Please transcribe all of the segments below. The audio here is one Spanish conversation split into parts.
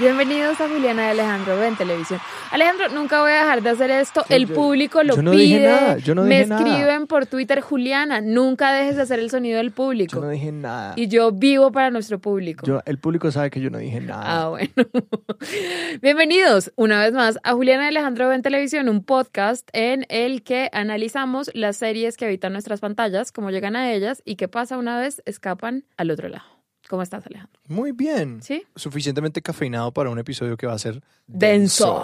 Bienvenidos a Juliana y Alejandro en televisión. Alejandro, nunca voy a dejar de hacer esto. El yo- público lo yo no pide. dije nada, yo no me dije nada. escriben por Twitter, Juliana, nunca dejes de hacer el sonido del público. Yo no dije nada. Y yo vivo para nuestro público. Yo- el público sabe que yo no dije nada. Ah, bueno. Bienvenidos una vez más a Juliana y Alejandro en televisión, un podcast en el que analizamos las series que habitan nuestras pantallas, cómo llegan a ellas y qué pasa una vez escapan al otro lado. ¿Cómo estás, Alejandro? Muy bien. ¿Sí? Suficientemente cafeinado para un episodio que va a ser Denso.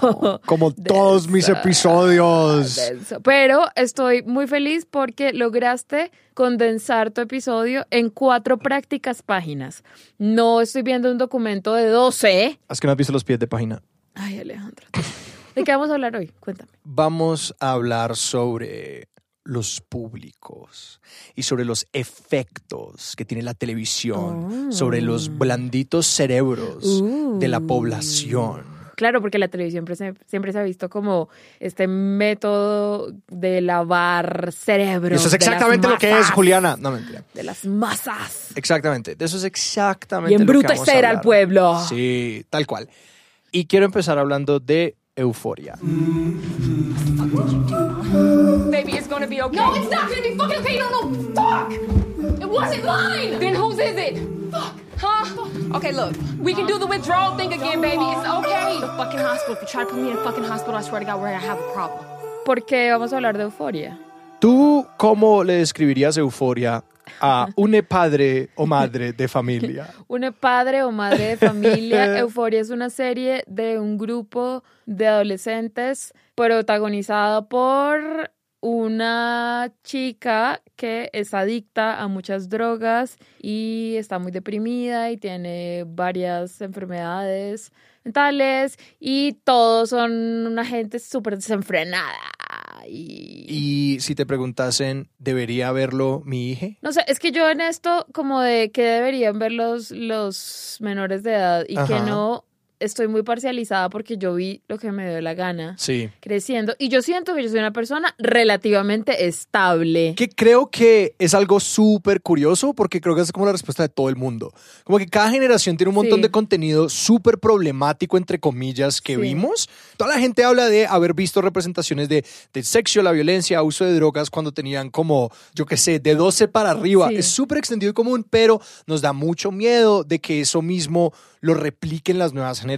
Como todos mis episodios. Denso. Pero estoy muy feliz porque lograste condensar tu episodio en cuatro prácticas páginas. No estoy viendo un documento de 12. Es que no has visto los pies de página. Ay, Alejandro. ¿De qué vamos a hablar hoy? Cuéntame. Vamos a hablar sobre los públicos y sobre los efectos que tiene la televisión, Oh. sobre los blanditos cerebros de la población. Claro, porque la televisión siempre se, siempre se ha visto como este método de lavar cerebros. Y eso es de las exactamente lo que es, Juliana. No, mentira. De las masas. Exactamente, de eso es exactamente Y lo que vamos a embrutecer al pueblo. Sí, tal cual. Y quiero empezar hablando de euforia. Baby, it's gonna be okay. No, it's not gonna be fucking okay. You don't know. Fuck! It wasn't mine! Then whose is it? Fuck. Huh? Okay, look. We can do the withdrawal thing again, baby. It's okay. The fucking hospital. If you try to put me in a fucking hospital, I swear to God, we're gonna have a problem. Porque vamos a hablar de euforia. ¿Tú cómo le describirías euforia a un padre o madre de familia? Un padre o madre de familia. Euforia es una serie de un grupo de adolescentes protagonizada por una chica que es adicta a muchas drogas y está muy deprimida y tiene varias enfermedades mentales y todos son una gente súper desenfrenada y... Y si te preguntasen, ¿debería verlo mi hija? No sé, es que yo en esto como de que deberían ver los, los menores de edad y que no estoy muy parcializada porque yo vi lo que me dio la gana Sí. creciendo y yo siento que yo soy una persona relativamente estable. Que creo que es algo súper curioso porque creo que es como la respuesta de todo el mundo. Como que cada generación tiene un montón Sí. de contenido súper problemático, entre comillas, que Sí. vimos. Toda la gente habla de haber visto representaciones de, del sexo, la violencia, uso de drogas cuando tenían como, yo qué sé, de 12 para arriba. Sí. Es súper extendido y común, pero nos da mucho miedo de que eso mismo lo repliquen las nuevas generaciones.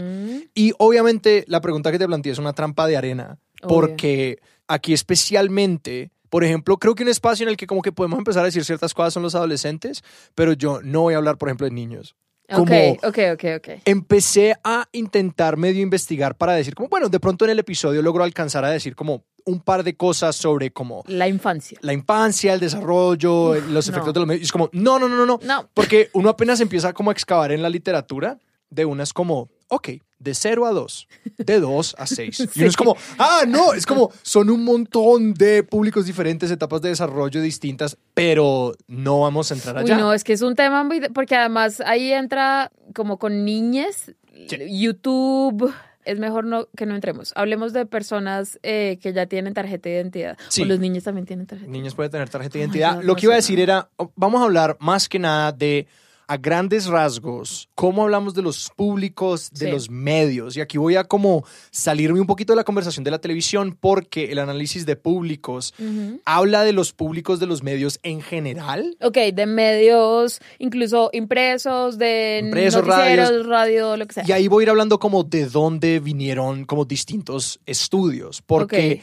Ujú. Y obviamente la pregunta que te planteé es una trampa de arena, Obvio. porque aquí especialmente, por ejemplo, creo que un espacio en el que como que podemos empezar a decir ciertas cosas son los adolescentes, pero yo no voy a hablar, por ejemplo, de niños. Como Ok, ok, ok, ok. empecé a intentar medio investigar para decir como, bueno, de pronto en el episodio logro alcanzar a decir como un par de cosas sobre como La infancia. la infancia, el desarrollo, los no. efectos de los medios. Es como, no, no, no, no, no. No. Porque uno apenas empieza como a excavar en la literatura, de una es como, ok, de 0 a 2, de 2 a 6. Y uno es como, ah, no, es como, son un montón de públicos diferentes, etapas de desarrollo distintas, pero no vamos a entrar Uy, allá. no, es que es un tema muy... Porque además ahí entra como con niñes, YouTube... Es mejor no, que no entremos. Hablemos de personas eh, que ya tienen tarjeta de identidad. Sí. O los niños también tienen tarjeta. Niños pueden tener tarjeta de Oh identidad. God, Lo no que iba a decir era, vamos a hablar más que nada de a grandes rasgos, cómo hablamos de los públicos, de Sí. los medios. Y aquí voy a como salirme un poquito de la conversación de la televisión porque el análisis de públicos habla de los públicos de los medios en general. Ok, de medios, incluso impresos, de Impresos, radios. radio, lo que sea. Y ahí voy a ir hablando como de dónde vinieron como distintos estudios. Porque.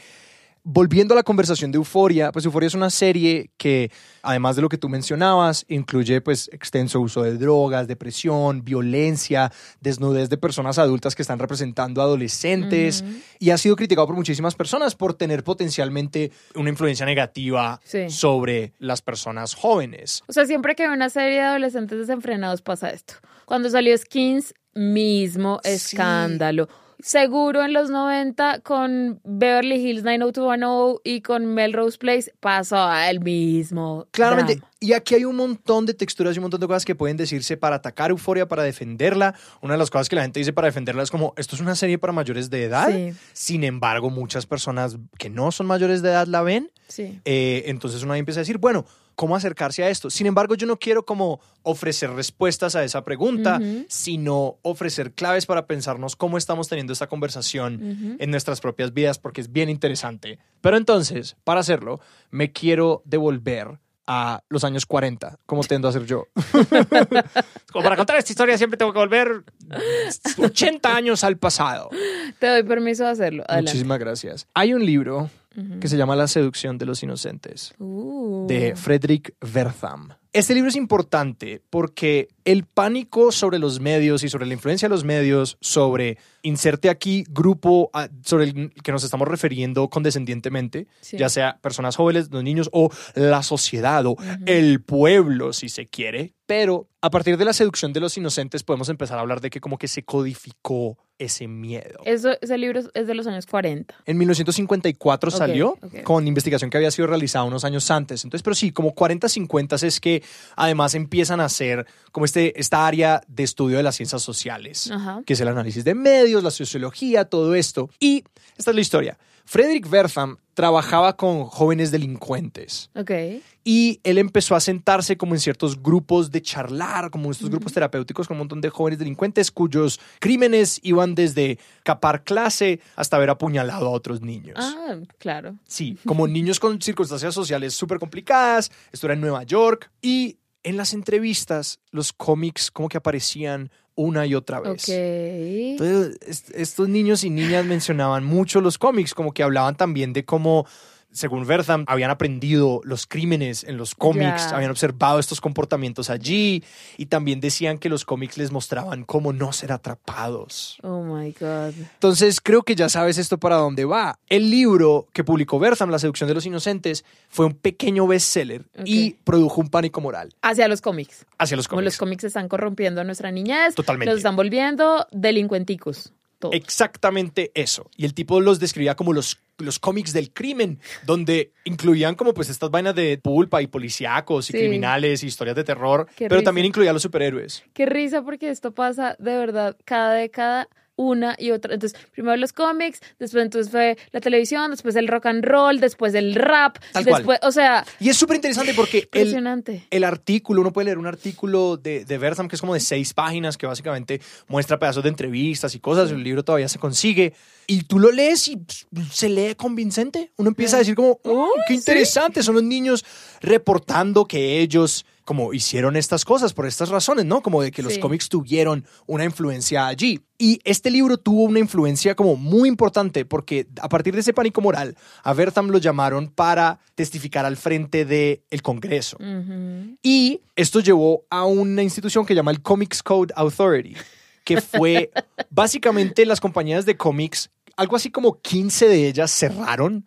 Volviendo a la conversación de Euforia, pues Euforia es una serie que, además de lo que tú mencionabas, incluye pues extenso uso de drogas, depresión, violencia, desnudez de personas adultas que están representando adolescentes y ha sido criticado por muchísimas personas por tener potencialmente una influencia negativa Sí. sobre las personas jóvenes. O sea, siempre que hay una serie de adolescentes desenfrenados pasa esto. Cuando salió Skins, mismo Sí. Seguro en los 90 con Beverly Hills 90210 y con Melrose Place pasó el mismo. Claramente, drama. y aquí hay un montón de texturas y un montón de cosas que pueden decirse para atacar Euforia, para defenderla. Una de las cosas que la gente dice para defenderla es como, esto es una serie para mayores de edad. Sí. Sin embargo, muchas personas que no son mayores de edad la ven. Sí. Eh, entonces uno ahí empieza a decir, bueno, ¿cómo acercarse a esto? Sin embargo, yo no quiero como ofrecer respuestas a esa pregunta, sino ofrecer claves para pensarnos cómo estamos teniendo esta conversación Ujú. en nuestras propias vidas, porque es bien interesante. Pero entonces, para hacerlo, me quiero devolver a los años 40, como tendo a hacer yo. como para contar esta historia siempre tengo que volver 80 años al pasado. Te doy permiso de hacerlo. Adelante. Muchísimas gracias. Hay un libro Que se llama La seducción de los inocentes Uh. de Frederick Wertham. Este libro es importante porque el pánico sobre los medios y sobre la influencia de los medios, sobre inserte aquí grupo a- sobre el que nos estamos refiriendo condescendientemente, Sí. ya sea personas jóvenes, los niños o la sociedad o el pueblo, si se quiere. Pero a partir de la seducción de los inocentes podemos empezar a hablar de que como que se codificó ese miedo. Eso, ese libro es de los años 40. En 1954 Ok, salió con investigación que había sido realizada unos años antes. Entonces, pero sí, como 40, 50 es que además empiezan a hacer como este, esta área de estudio de las ciencias sociales, Ajá. que es el análisis de medios, la sociología, todo esto. Y esta es la historia. Frederick Wertham trabajaba con jóvenes delincuentes Ok. y él empezó a sentarse como en ciertos grupos de charlar, como estos grupos terapéuticos con un montón de jóvenes delincuentes cuyos crímenes iban desde capar clase hasta haber apuñalado a otros niños. Ah, claro. Sí, como niños con circunstancias sociales súper complicadas. Esto era en Nueva York. Y en las entrevistas, los cómics como que aparecían una y otra vez. Entonces, est- estos niños y niñas mencionaban mucho los cómics, como que hablaban también de cómo, según Wertham, habían aprendido los crímenes en los cómics, habían observado estos comportamientos allí y también decían que los cómics les mostraban cómo no ser atrapados. Oh my God. Entonces creo que ya sabes esto para dónde va. El libro que publicó Wertham, La seducción de los inocentes, fue un pequeño bestseller y produjo un pánico moral Hacia los cómics. hacia los Como cómics. los cómics están corrompiendo a nuestra niñez. Totalmente. Los están volviendo delincuenticos. Exactamente eso. Y el tipo los describía como los, los cómics del crimen, donde incluían como pues estas vainas de pulpa y policíacos y Sí. criminales y historias de terror, Qué pero risa. también incluía a los superhéroes. Qué risa porque esto pasa de verdad cada década una y otra. Entonces, primero los cómics, después entonces fue la televisión, después el rock and roll, después el rap, Tal cual. después, o sea, Y es súper interesante porque el, el artículo, uno puede leer un artículo de, de Wertham que es como de seis páginas, que básicamente muestra pedazos de entrevistas y cosas, el libro todavía se consigue, y tú lo lees y se lee convincente. Uno empieza a decir como, oh, qué interesante, son los niños reportando que ellos como hicieron estas cosas por estas razones, ¿no? Como de que los Sí. cómics tuvieron una influencia allí. Y este libro tuvo una influencia como muy importante porque a partir de ese pánico moral, a Wertham lo llamaron para testificar al frente del el Congreso. Y esto llevó a una institución que llama el Comics Code Authority, que fue básicamente las compañías de cómics, algo así como 15 de ellas cerraron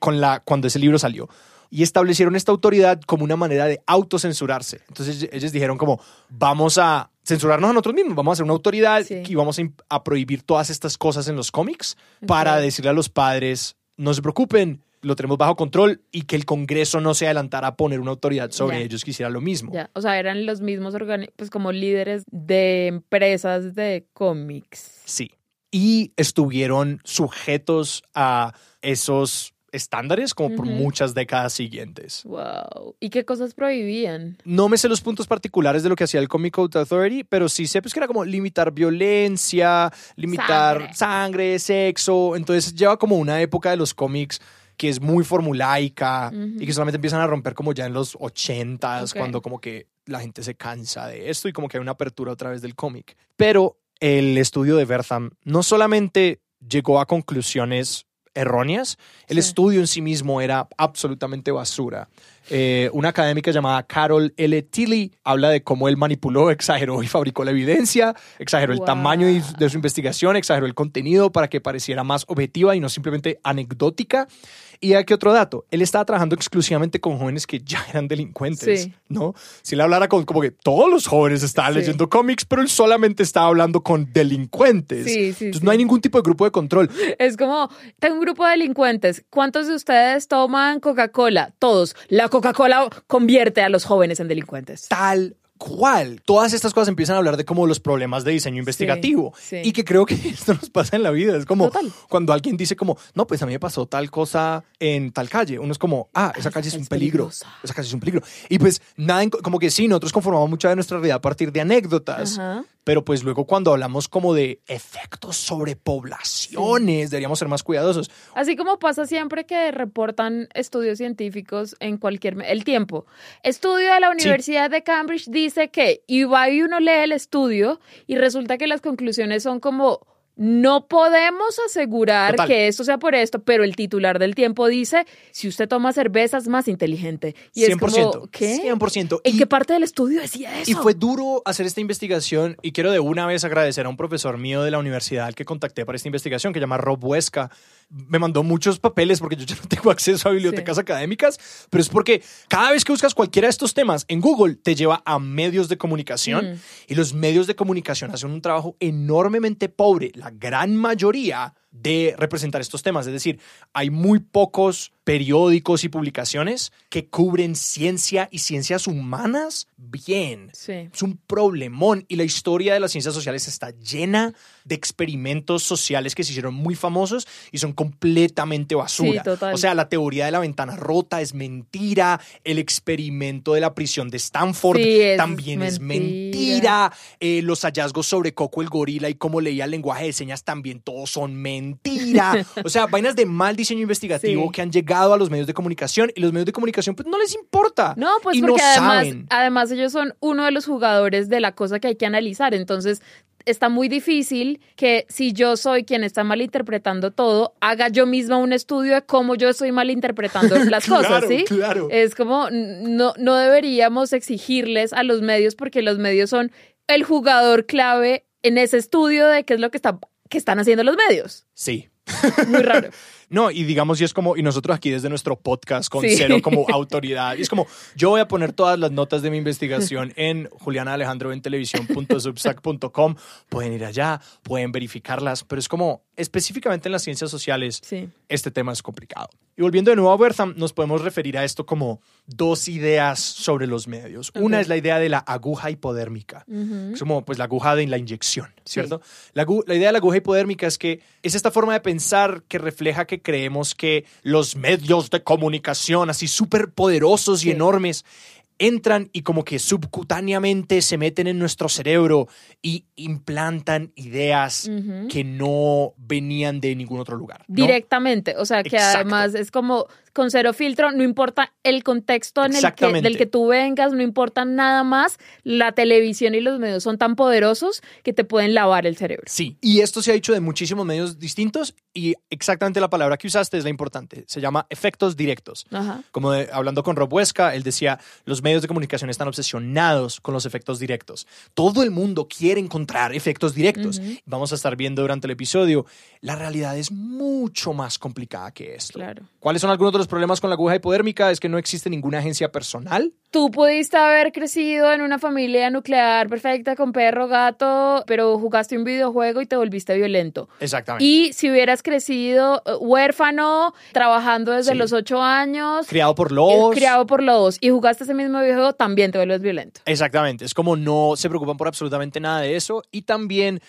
con la, cuando ese libro salió. Y establecieron esta autoridad como una manera de autocensurarse. Entonces ellos dijeron como, vamos a censurarnos a nosotros mismos, vamos a hacer una autoridad Sí. y vamos a, prohibir todas estas cosas en los cómics para decirle a los padres, no se preocupen, lo tenemos bajo control y que el Congreso no se adelantara a poner una autoridad sobre ellos que hiciera lo mismo. O sea, eran los mismos pues como líderes de empresas de cómics. Sí. Y estuvieron sujetos a esos estándares como por muchas décadas siguientes. Wow. ¿Y qué cosas prohibían? No me sé los puntos particulares de lo que hacía el Comic Code Authority, pero sí sé pues, que era como limitar violencia, limitar Sangre. sangre, sexo. Entonces lleva como una época de los cómics que es muy formulaica y que solamente empiezan a romper como ya en los ochentas, Ok. cuando como que la gente se cansa de esto y como que hay una apertura otra vez del cómic. Pero el estudio de Wertham no solamente llegó a conclusiones erróneas. El Sí. estudio en sí mismo era absolutamente basura. Eh, una académica llamada Carol L. Tilly habla de cómo él manipuló, exageró y fabricó la evidencia, exageró el tamaño y- de su investigación, exageró el contenido para que pareciera más objetiva y no simplemente anecdótica. Y aquí otro dato, él estaba trabajando exclusivamente con jóvenes que ya eran delincuentes, Sí. ¿no? Si él hablara con como que todos los jóvenes estaban Sí. leyendo cómics, pero él solamente estaba hablando con delincuentes. Sí, sí, Entonces no hay ningún tipo de grupo de control. Es como, tengo un grupo de delincuentes. ¿Cuántos de ustedes toman Coca-Cola? Todos. La Coca-Cola convierte a los jóvenes en delincuentes. tal cual. Todas estas cosas empiezan a hablar de como los problemas de diseño investigativo. sí. Y que creo que esto nos pasa en la vida. Es como Total. cuando alguien dice como, no, pues a mí me pasó tal cosa en tal calle. Uno es como, ah, esa calle es un es peligro. peligrosa. Esa calle es un peligro. Y pues nada, como que sí, nosotros conformamos mucha de nuestra realidad a partir de anécdotas. Ajá. Pero pues luego cuando hablamos como de efectos sobre poblaciones, deberíamos ser más cuidadosos. Así como pasa siempre que reportan estudios científicos en cualquier... El tiempo. Estudio de la Universidad de Cambridge dice que... Y va y uno lee el estudio y resulta que las conclusiones son como... No podemos asegurar Total. que esto sea por esto, pero el titular del tiempo dice, si usted toma cerveza es más inteligente. Y 100%. es como, ¿qué? 100%. ¿En Y- qué parte del estudio decía eso? Y fue duro hacer esta investigación y quiero de una vez agradecer a un profesor mío de la universidad al que contacté para esta investigación que se llama Rob Huesca. Me mandó muchos papeles porque yo ya no tengo acceso a bibliotecas académicas, pero es porque cada vez que buscas cualquiera de estos temas en Google te lleva a medios de comunicación Mm. y los medios de comunicación hacen un trabajo enormemente pobre, la gran mayoría de representar estos temas. Es decir, hay muy pocos periódicos y publicaciones que cubren ciencia y ciencias humanas bien. Sí. Es un problemón y la historia de las ciencias sociales está llena de experimentos sociales que se hicieron muy famosos y son completamente basura. Sí, total. O sea, la teoría de la ventana rota es mentira, el experimento de la prisión de Stanford Sí, es también es mentira. eh, los hallazgos sobre Coco el gorila y cómo leía el lenguaje de señas también todos son mentira. o sea, vainas de mal diseño investigativo Sí. que han llegado a los medios de comunicación y los medios de comunicación pues no les importa. No, pues y porque no además, saben. además ellos son uno de los jugadores de la cosa que hay que analizar. Entonces, está muy difícil que si yo soy quien está malinterpretando todo, haga yo misma un estudio de cómo yo estoy malinterpretando las cosas, ¿sí? claro. Es como, no, no deberíamos exigirles a los medios porque los medios son el jugador clave en ese estudio de qué es lo que, está, que están haciendo los medios. Sí. Muy raro. No, y digamos, y es como, y nosotros aquí desde nuestro podcast con Sí. cero como autoridad, y es como, yo voy a poner todas las notas de mi investigación en Juliana Alejandro en televisión.substack.com, pueden ir allá, pueden verificarlas, pero es como, específicamente en las ciencias sociales, Sí. este tema es complicado. Y volviendo de nuevo a Bertham, nos podemos referir a esto como dos ideas sobre los medios. Una es la idea de la aguja hipodérmica. Es como pues la aguja de la inyección, ¿cierto? La, la idea de la aguja hipodérmica es que es esta forma de pensar que refleja que creemos que los medios de comunicación así súper poderosos y enormes entran y como que subcutáneamente se meten en nuestro cerebro y implantan ideas que no venían de ningún otro lugar. ¿no? directamente. O sea, que Exacto. además es como con cero filtro, no importa el contexto en el que, del que tú vengas, no importa nada más. La televisión y los medios son tan poderosos que te pueden lavar el cerebro. Sí, y esto se ha dicho de muchísimos medios distintos y exactamente la palabra que usaste es la importante. Se llama efectos directos. Ajá. Como de- hablando con Rob Huesca, él decía, los medios de comunicación están obsesionados con los efectos directos. Todo el mundo quiere encontrar efectos directos. Vamos a estar viendo durante el episodio, la realidad es mucho más complicada que esto. Claro. ¿Cuáles son algunos de los problemas con la aguja hipodérmica? Es que no existe ninguna agencia personal. Tú pudiste haber crecido en una familia nuclear perfecta con perro, gato, pero jugaste un videojuego y te volviste violento. Exactamente. Y si hubieras crecido eh, huérfano, trabajando desde Sí. los ocho años, Criado por lobos. criado por lobos, y jugaste ese mismo videojuego, también te vuelves violento. Exactamente, es como no se preocupan por absolutamente nada de eso y también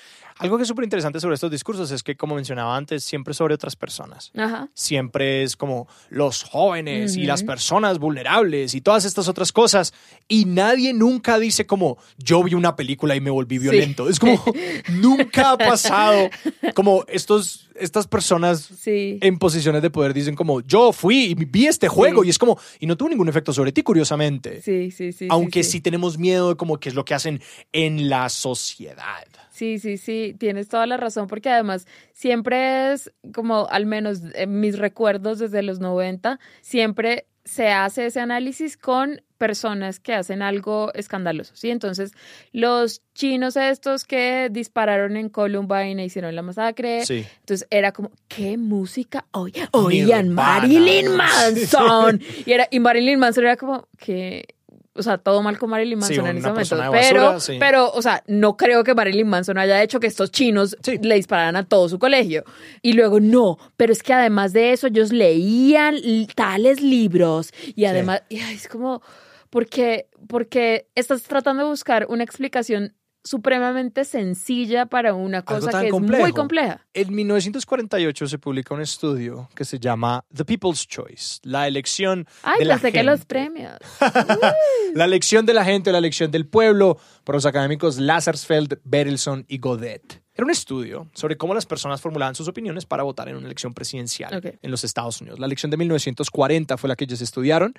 algo que es súper interesante sobre estos discursos es que como mencionaba antes, siempre sobre otras personas. Ajá. Siempre es como los jóvenes y las personas vulnerables y todas estas otras cosas y nadie nunca dice como yo vi una película y me volví violento. Es como nunca ha pasado como estos estas personas Sí. en posiciones de poder dicen como yo fui y vi este juego Sí. y es como y no tuvo ningún efecto sobre ti curiosamente Sí, sí, sí. aunque sí, tenemos miedo de como que es lo que hacen en la sociedad. Sí, sí, sí, tienes toda la razón, porque además siempre es como, al menos en mis recuerdos desde los 90, siempre se hace ese análisis con personas que hacen algo escandaloso, ¿sí? Entonces, los chinos estos que dispararon en Columbine e hicieron la masacre, Sí. entonces era como, ¿qué música? Oían Nirvana. Marilyn Manson. y, era, y Marilyn Manson era como que... O sea, todo mal con Marilyn Sí, Manson en ese momento. Pero, sí. pero, o sea, no creo que Marilyn Manson haya hecho que estos chinos Sí. le dispararan a todo su colegio. Y luego, no, pero es que además de eso, ellos leían tales libros. Y además, y, es como, porque, porque estás tratando de buscar una explicación supremamente sencilla para una cosa que es complejo. muy compleja. En 1948 se publica un estudio que se llama The People's Choice, la elección Ay, de la pensé que gente. los premios. La elección de la gente, la elección del pueblo, por los académicos Lazarsfeld, Berelson y Godet. Era un estudio sobre cómo las personas formulaban sus opiniones para votar en una elección presidencial en los Estados Unidos. La elección de 1940 fue la que ellos estudiaron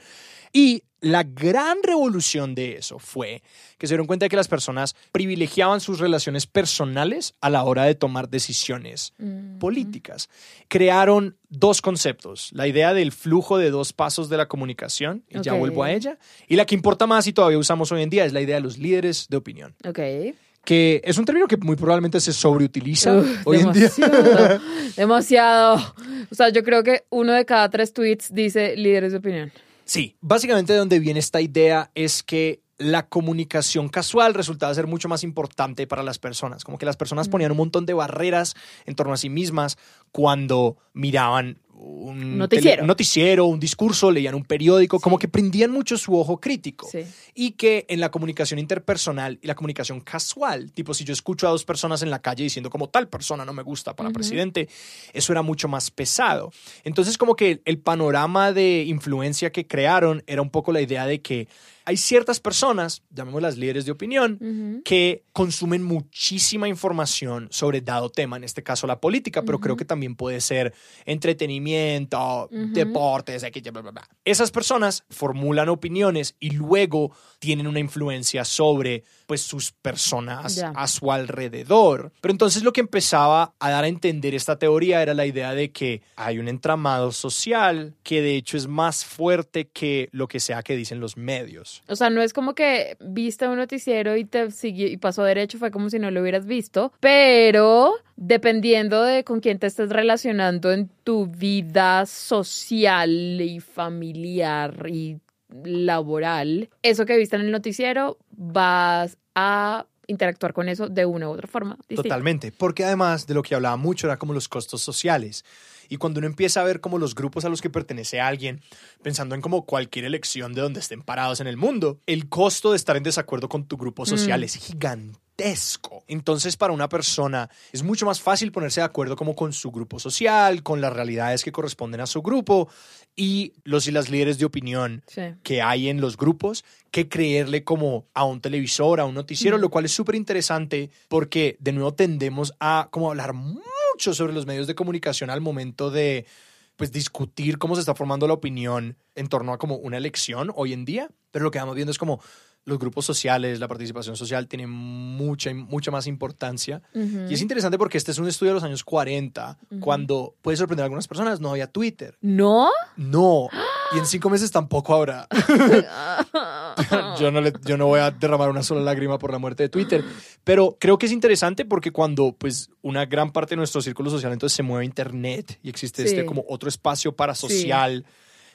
y la gran revolución de eso fue que se dieron cuenta de que las personas privilegiaban sus relaciones personales a la hora de tomar decisiones políticas. Crearon dos conceptos, la idea del flujo de dos pasos de la comunicación, y ya vuelvo a ella, y la que importa más y todavía usamos hoy en día es la idea de los líderes de opinión, Ok. que es un término que muy probablemente se sobreutiliza Uf, hoy en día. demasiado, demasiado. O sea, yo creo que uno de cada tres tweets dice líderes de opinión. Sí, básicamente de donde viene esta idea es que la comunicación casual resultaba ser mucho más importante para las personas, como que las personas ponían un montón de barreras en torno a sí mismas cuando miraban un Noticiero. un noticiero, un discurso, leían un periódico, como que prendían mucho su ojo crítico. Sí. Y que en la comunicación interpersonal y la comunicación casual, tipo si yo escucho a dos personas en la calle diciendo como tal persona no me gusta para presidente, eso era mucho más pesado. Entonces como que el panorama de influencia que crearon era un poco la idea de que hay ciertas personas, llamémoslas líderes de opinión, que consumen muchísima información sobre dado tema, en este caso la política, pero creo que también puede ser entretenimiento, deportes, bla, bla, bla. Esas personas formulan opiniones y luego tienen una influencia sobre pues sus personas a su alrededor. Pero entonces lo que empezaba a dar a entender esta teoría era la idea de que hay un entramado social que de hecho es más fuerte que lo que sea que dicen los medios. O sea, no es como que viste un noticiero y te siguió y pasó derecho, fue como si no lo hubieras visto, pero dependiendo de con quién te estés relacionando en tu vida social y familiar y laboral, eso que viste en el noticiero vas a interactuar con eso de una u otra forma. distinta. Totalmente, porque además de lo que hablaba mucho era como los costos sociales. Y cuando uno empieza a ver como los grupos a los que pertenece alguien, pensando en como cualquier elección de donde estén parados en el mundo, el costo de estar en desacuerdo con tu grupo social Mm. es gigantesco. Entonces, para una persona es mucho más fácil ponerse de acuerdo como con su grupo social, con las realidades que corresponden a su grupo y los y las líderes de opinión Sí. que hay en los grupos que creerle como a un televisor, a un noticiero, lo cual es súper interesante porque de nuevo tendemos a como hablar mucho sobre los medios de comunicación al momento de pues discutir cómo se está formando la opinión en torno a como una elección hoy en día, pero lo que vamos viendo es como los grupos sociales, la participación social tiene mucha, mucha más importancia. Y es interesante porque este es un estudio de los años 40, cuando puede sorprender a algunas personas, no había Twitter. ¿No? No. Y en cinco meses tampoco habrá. yo, no le- yo no voy a derramar una sola lágrima por la muerte de Twitter. Pero creo que es interesante porque cuando pues una gran parte de nuestro círculo social entonces se mueve a Internet y existe Sí. este como otro espacio parasocial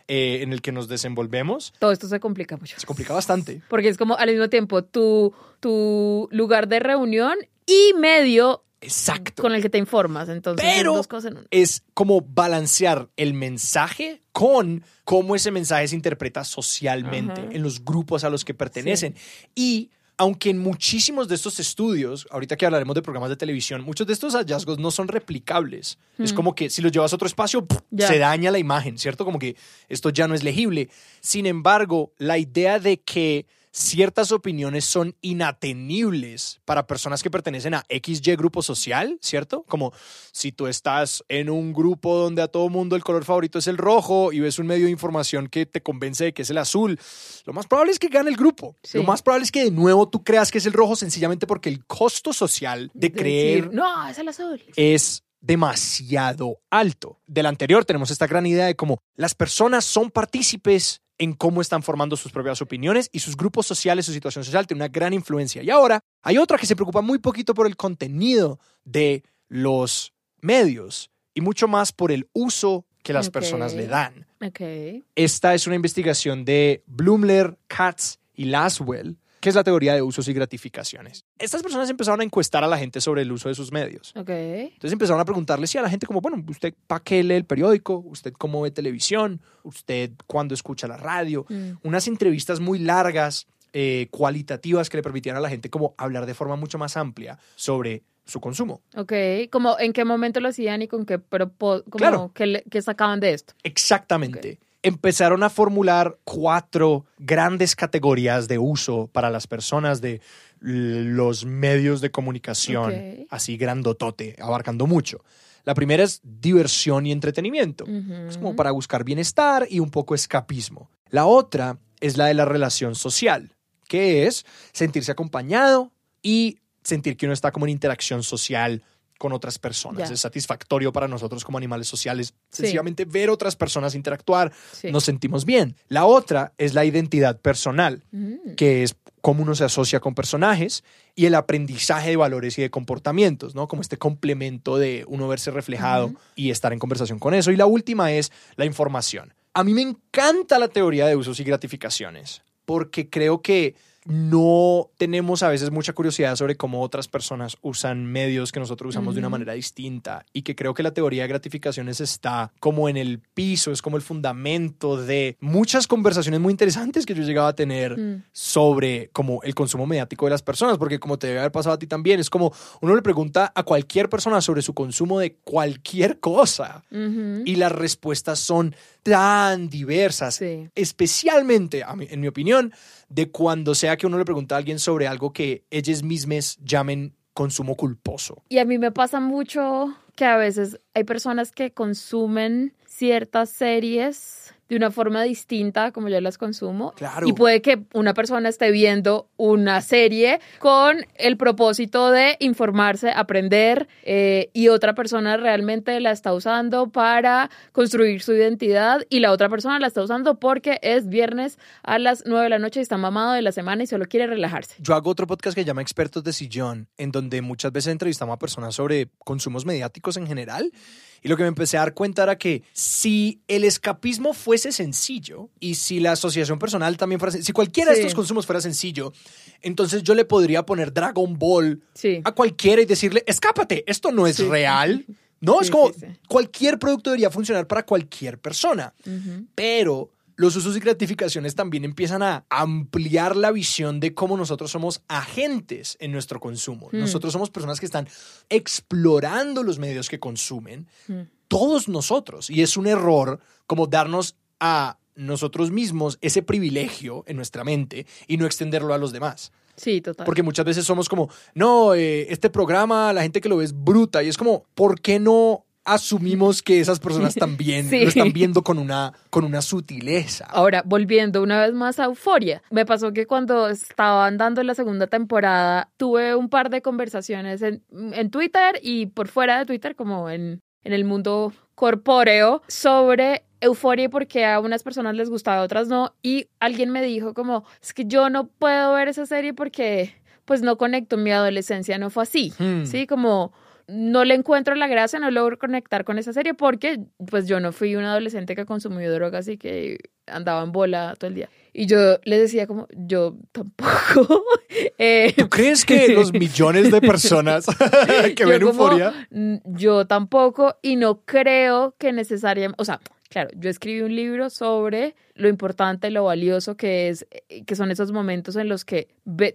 eh, en el que nos desenvolvemos, Todo esto se complica mucho. se complica bastante. Porque es como al mismo tiempo tu, tu lugar de reunión y medio Exacto. con el que te informas. Entonces, Pero dos cosas en uno. es como balancear el mensaje con cómo ese mensaje se interpreta socialmente Ajá. en los grupos a los que pertenecen. Y aunque en muchísimos de estos estudios, ahorita que hablaremos de programas de televisión, muchos de estos hallazgos no son replicables. Es como que si los llevas a otro espacio, se daña la imagen, ¿cierto? Como que esto ya no es legible. Sin embargo, la idea de que ciertas opiniones son inatenibles para personas que pertenecen a XY grupo social, ¿cierto? Como si tú estás en un grupo donde a todo mundo el color favorito es el rojo y ves un medio de información que te convence de que es el azul, lo más probable es que gane el grupo. Sí. Lo más probable es que de nuevo tú creas que es el rojo sencillamente porque el costo social de, De creer decir, no, es el azul. es demasiado alto. Del anterior tenemos esta gran idea de cómo las personas son partícipes en cómo están formando sus propias opiniones y sus grupos sociales, su situación social tiene una gran influencia. Y ahora hay otra que se preocupa muy poquito por el contenido de los medios y mucho más por el uso que las personas le dan. Ok. Esta es una investigación de Blumler, Katz y Laswell, que es la teoría de usos y gratificaciones. Estas personas empezaron a encuestar a la gente sobre el uso de sus medios. Entonces empezaron a preguntarle sí, a la gente como, bueno, ¿usted para qué lee el periódico? ¿Usted cómo ve televisión? ¿Usted cuándo escucha la radio? Mm. Unas entrevistas muy largas, eh, cualitativas, que le permitían a la gente como hablar de forma mucho más amplia sobre su consumo. Ok. Como en qué momento lo hacían y con qué propósito, Claro. que, le- que sacaban de esto. Exactamente. Empezaron a formular cuatro grandes categorías de uso para las personas de los medios de comunicación, así grandotote, abarcando mucho. La primera es diversión y entretenimiento. Es como para buscar bienestar y un poco escapismo. La otra es la de la relación social, que es sentirse acompañado y sentir que uno está como en interacción social con otras personas. Es satisfactorio para nosotros como animales sociales Sí. sencillamente ver otras personas interactuar, Sí. nos sentimos bien. La otra es la identidad personal, Mm. que es cómo uno se asocia con personajes y el aprendizaje de valores y de comportamientos, ¿no? Como este complemento de uno verse reflejado y estar en conversación con eso. Y la última es la información. A mí me encanta la teoría de usos y gratificaciones porque creo que no tenemos a veces mucha curiosidad sobre cómo otras personas usan medios que nosotros usamos de una manera distinta y que creo que la teoría de gratificaciones está como en el piso, es como el fundamento de muchas conversaciones muy interesantes que yo he llegado a tener Mm. sobre como el consumo mediático de las personas, porque como te debe haber pasado a ti también, es como uno le pregunta a cualquier persona sobre su consumo de cualquier cosa y las respuestas son tan diversas, Sí. especialmente, en mi opinión, de cuando sea que uno le pregunta a alguien sobre algo que ellos mismos llamen consumo culposo. Y a mí me pasa mucho que a veces hay personas que consumen ciertas series de una forma distinta como yo las consumo. Claro. Y puede que una persona esté viendo una serie con el propósito de informarse, aprender, eh, y otra persona realmente la está usando para construir su identidad y la otra persona la está usando porque es viernes a las 9 de la noche y está mamado de la semana y solo quiere relajarse. Yo hago otro podcast que se llama Expertos de Sillón, en donde muchas veces entrevistamos a personas sobre consumos mediáticos en general. Y lo que me empecé a dar cuenta era que si el escapismo fuese sencillo y si la asociación personal también fuera si cualquiera de estos consumos fuera sencillo, entonces yo le podría poner Dragon Ball Sí. a cualquiera y decirle, escápate, esto no es Sí. real. No, es como cualquier producto debería funcionar para cualquier persona pero los usos y gratificaciones también empiezan a ampliar la visión de cómo nosotros somos agentes en nuestro consumo. Hmm. Nosotros somos personas que están explorando los medios que consumen, Hmm. todos nosotros. Y es un error como darnos a nosotros mismos ese privilegio en nuestra mente y no extenderlo a los demás. Sí, total. Porque muchas veces somos como, no, eh, este programa, la gente que lo ve es bruta. Y es como, ¿por qué no asumimos que esas personas también Sí. lo están viendo con una, con una sutileza? Ahora, volviendo una vez más a Euforia, me pasó que cuando estaban dando la segunda temporada, tuve un par de conversaciones en, en Twitter y por fuera de Twitter, como en, en el mundo corpóreo, sobre Euforia y por qué a unas personas les gustaba, a otras no. Y alguien me dijo como, es que yo no puedo ver esa serie porque pues no conecto, mi adolescencia no fue así, Hmm. ¿sí? Como no le encuentro la gracia, no logro conectar con esa serie porque pues yo no fui un adolescente que consumió drogas y que andaba en bola todo el día. Y yo les decía como, yo tampoco. Eh, ¿Tú crees que los millones de personas que ven como, Euforia? "Mm, Yo tampoco y no creo que necesariamente, o sea, claro, yo escribí un libro sobre lo importante, lo valioso que es, eh, que son esos momentos en los que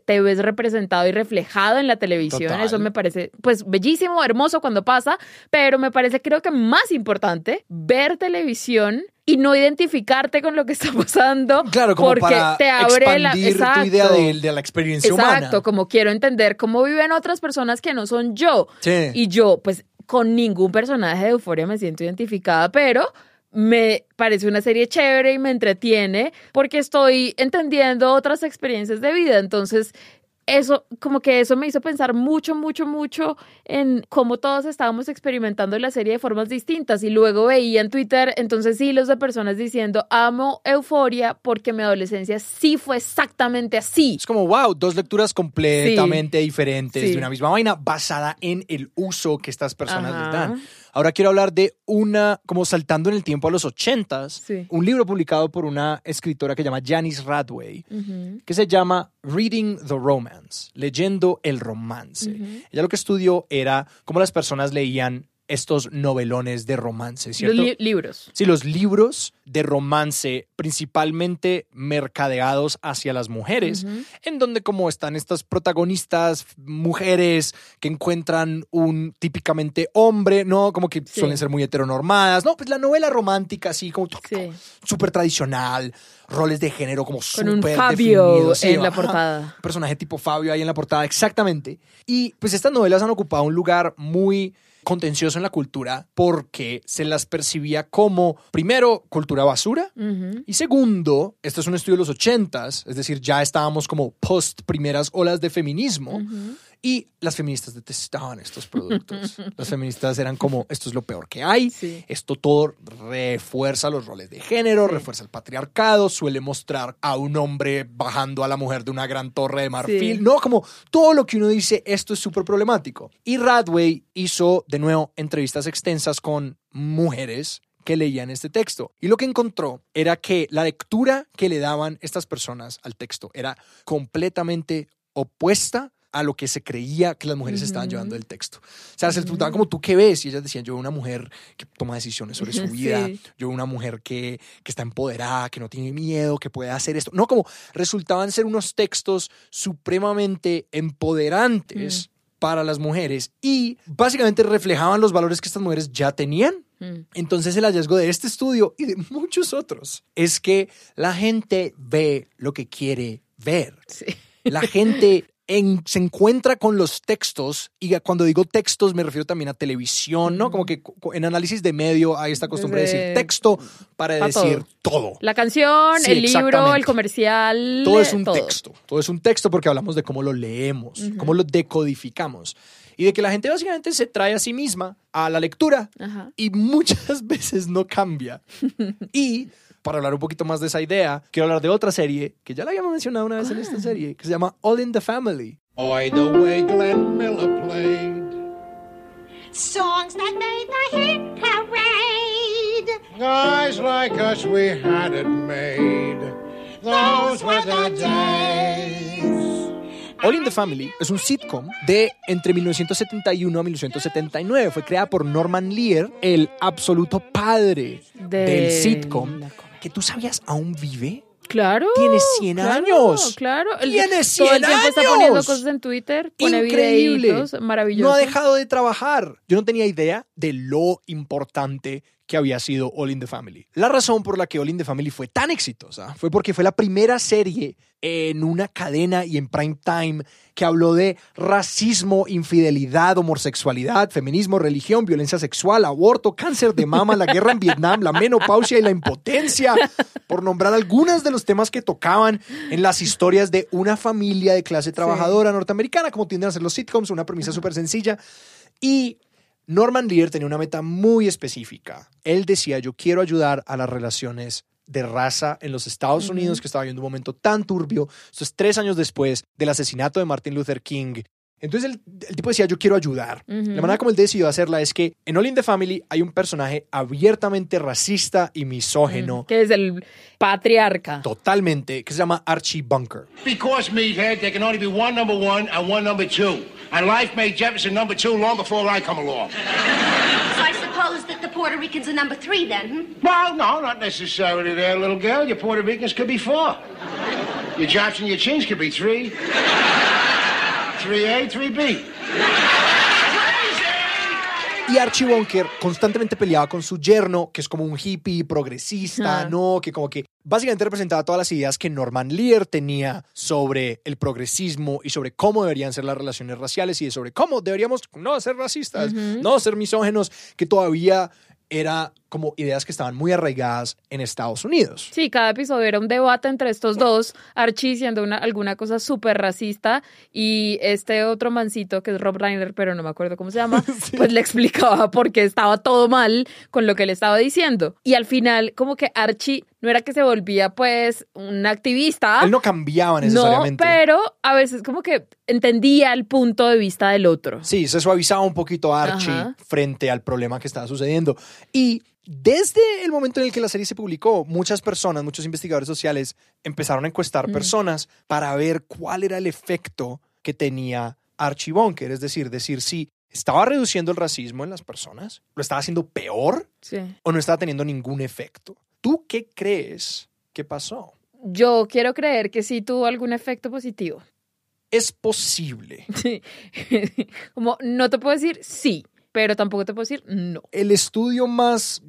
te ves representado y reflejado en la televisión. Total. Eso me parece, pues, bellísimo, hermoso cuando pasa, pero me parece, creo que más importante, ver televisión y no identificarte con lo que está pasando. Claro, como porque para te abre la expandir tu Exacto. idea de, de la experiencia humana. Exacto, como quiero entender cómo viven otras personas que no son yo. Sí. Y yo, pues, con ningún personaje de Euforia me siento identificada, pero me parece una serie chévere y me entretiene porque estoy entendiendo otras experiencias de vida. Entonces, eso, como que eso me hizo pensar mucho, mucho, mucho en cómo todos estábamos experimentando la serie de formas distintas. Y luego veía en Twitter, entonces hilos de personas diciendo, amo Euforia porque mi adolescencia sí fue exactamente así. Es como, wow, dos lecturas completamente diferentes Sí. de una misma vaina basada en el uso que estas personas Ajá. les dan. Ahora quiero hablar de una, como saltando en el tiempo a los ochentas, Sí. un libro publicado por una escritora que se llama Janice Radway, que se llama Reading the Romance, leyendo el romance. Ella lo que estudió era cómo las personas leían estos novelones de romance, Los ¿cierto? li- libros. Sí, los libros de romance, principalmente mercadeados hacia las mujeres, en donde como están estas protagonistas, mujeres que encuentran un típicamente hombre, ¿no? Como que Sí. suelen ser muy heteronormadas, ¿no? Pues la novela romántica, así como Sí. súper tradicional, roles de género como Con un súper Fabio definidos, sí, en la portada. Un personaje tipo Fabio ahí en la portada, exactamente. Y pues estas novelas han ocupado un lugar muy contencioso en la cultura porque se las percibía como, primero, cultura basura. Y segundo, esto es un estudio de los ochentas, es decir, ya estábamos como post primeras olas de feminismo. Y las feministas detestaban estos productos. las feministas eran como, esto es lo peor que hay, Sí. esto todo refuerza los roles de género, refuerza el patriarcado, suele mostrar a un hombre bajando a la mujer de una gran torre de marfil, Sí. no, como todo lo que uno dice, esto es súper problemático. Y Radway hizo de nuevo entrevistas extensas con mujeres que leían este texto. Y lo que encontró era que la lectura que le daban estas personas al texto era completamente opuesta a lo que se creía que las mujeres estaban llevando del texto. O sea, se les preguntaban como tú qué ves y ellas decían, yo veo una mujer que toma decisiones sobre su vida, Sí. yo veo una mujer que, que está empoderada, que no tiene miedo, que puede hacer esto. No, como resultaban ser unos textos supremamente empoderantes para las mujeres y básicamente reflejaban los valores que estas mujeres ya tenían. Mm. Entonces el hallazgo de este estudio y de muchos otros es que la gente ve lo que quiere ver. Sí. La gente en- se encuentra con los textos, y cuando digo textos me refiero también a televisión, ¿no? Como que en análisis de medio hay esta costumbre de decir texto para pa' decir todo. La canción, Sí, el libro, el comercial. Todo es un todo. texto. Todo es un texto porque hablamos de cómo lo leemos, cómo lo decodificamos. Y de que la gente básicamente se trae a sí misma a la lectura Ajá. y muchas veces no cambia. y para hablar un poquito más de esa idea, quiero hablar de otra serie que ya la habíamos mencionado una vez en esta serie, que se llama All in the Family. Oi, the way Glenn Miller played. Songs that made the hit parade. Guys like us, we had it made. Those were the days. All in the Family es un sitcom de entre 1971 a 1979. Fue creada por Norman Lear, el absoluto padre De del sitcom, que tú sabías aún vive. Claro. Tiene 100 claro, años. Claro. Tiene Todo el 100 tiempo está años. poniendo cosas en Twitter. Pone Increíble. videitos maravillosos. No ha dejado de trabajar. Yo no tenía idea de lo importante que había sido All in the Family. La razón por la que All in the Family fue tan exitosa fue porque fue la primera serie en una cadena y en prime time que habló de racismo, infidelidad, homosexualidad, feminismo, religión, violencia sexual, aborto, cáncer de mama, la guerra en Vietnam, la menopausia y la impotencia, por nombrar algunos de los temas que tocaban en las historias de una familia de clase trabajadora norteamericana, como tienden a ser los sitcoms, una premisa súper sencilla. Y Norman Lear tenía una meta muy específica. Él decía, yo quiero ayudar a las relaciones de raza en los Estados Unidos, que estaba viviendo un momento tan turbio. Esto es tres años después del asesinato de Martin Luther King. Entonces el, el tipo decía, yo quiero ayudar. La manera como él decidió hacerla es que en All in the Family hay un personaje abiertamente racista y misógeno, Que es el patriarca. totalmente, que se llama Archie Bunker. Because, meathead, there can only be one number one and one number two. And life made Jefferson number two long before I come along. So I suppose that the Puerto Ricans are number three then, hmm? Well, no, not necessarily there, little girl. Your Puerto Ricans could be four. Your Japs and your Chins could be three. 3A, 3B. Y Archie Bunker constantemente peleaba con su yerno, que es como un hippie progresista. ¿no? Que como que básicamente representaba todas las ideas que Norman Lear tenía sobre el progresismo y sobre cómo deberían ser las relaciones raciales y sobre cómo deberíamos no ser racistas, no ser misógenos, que todavía era como ideas que estaban muy arraigadas en Estados Unidos. Sí, cada episodio era un debate entre estos dos, Archie diciendo una, alguna cosa súper racista y este otro mancito que es Rob Reiner, pero no me acuerdo cómo se llama, pues le explicaba por qué estaba todo mal con lo que le estaba diciendo. Y al final, como que Archie no era que se volvía pues un activista. Él no cambiaba No, necesariamente. pero a veces como que entendía el punto de vista del otro. Sí, se suavizaba un poquito a Archie Ajá. frente al problema que estaba sucediendo. Y desde el momento en el que la serie se publicó, muchas personas, muchos investigadores sociales empezaron a encuestar personas para ver cuál era el efecto que tenía Archie Bunker. Es decir, decir si estaba reduciendo el racismo en las personas, lo estaba haciendo peor Sí. o no estaba teniendo ningún efecto. ¿Tú qué crees que pasó? Yo quiero creer que sí tuvo algún efecto positivo. Es posible. Sí. Como no te puedo decir sí, pero tampoco te puedo decir no. El estudio más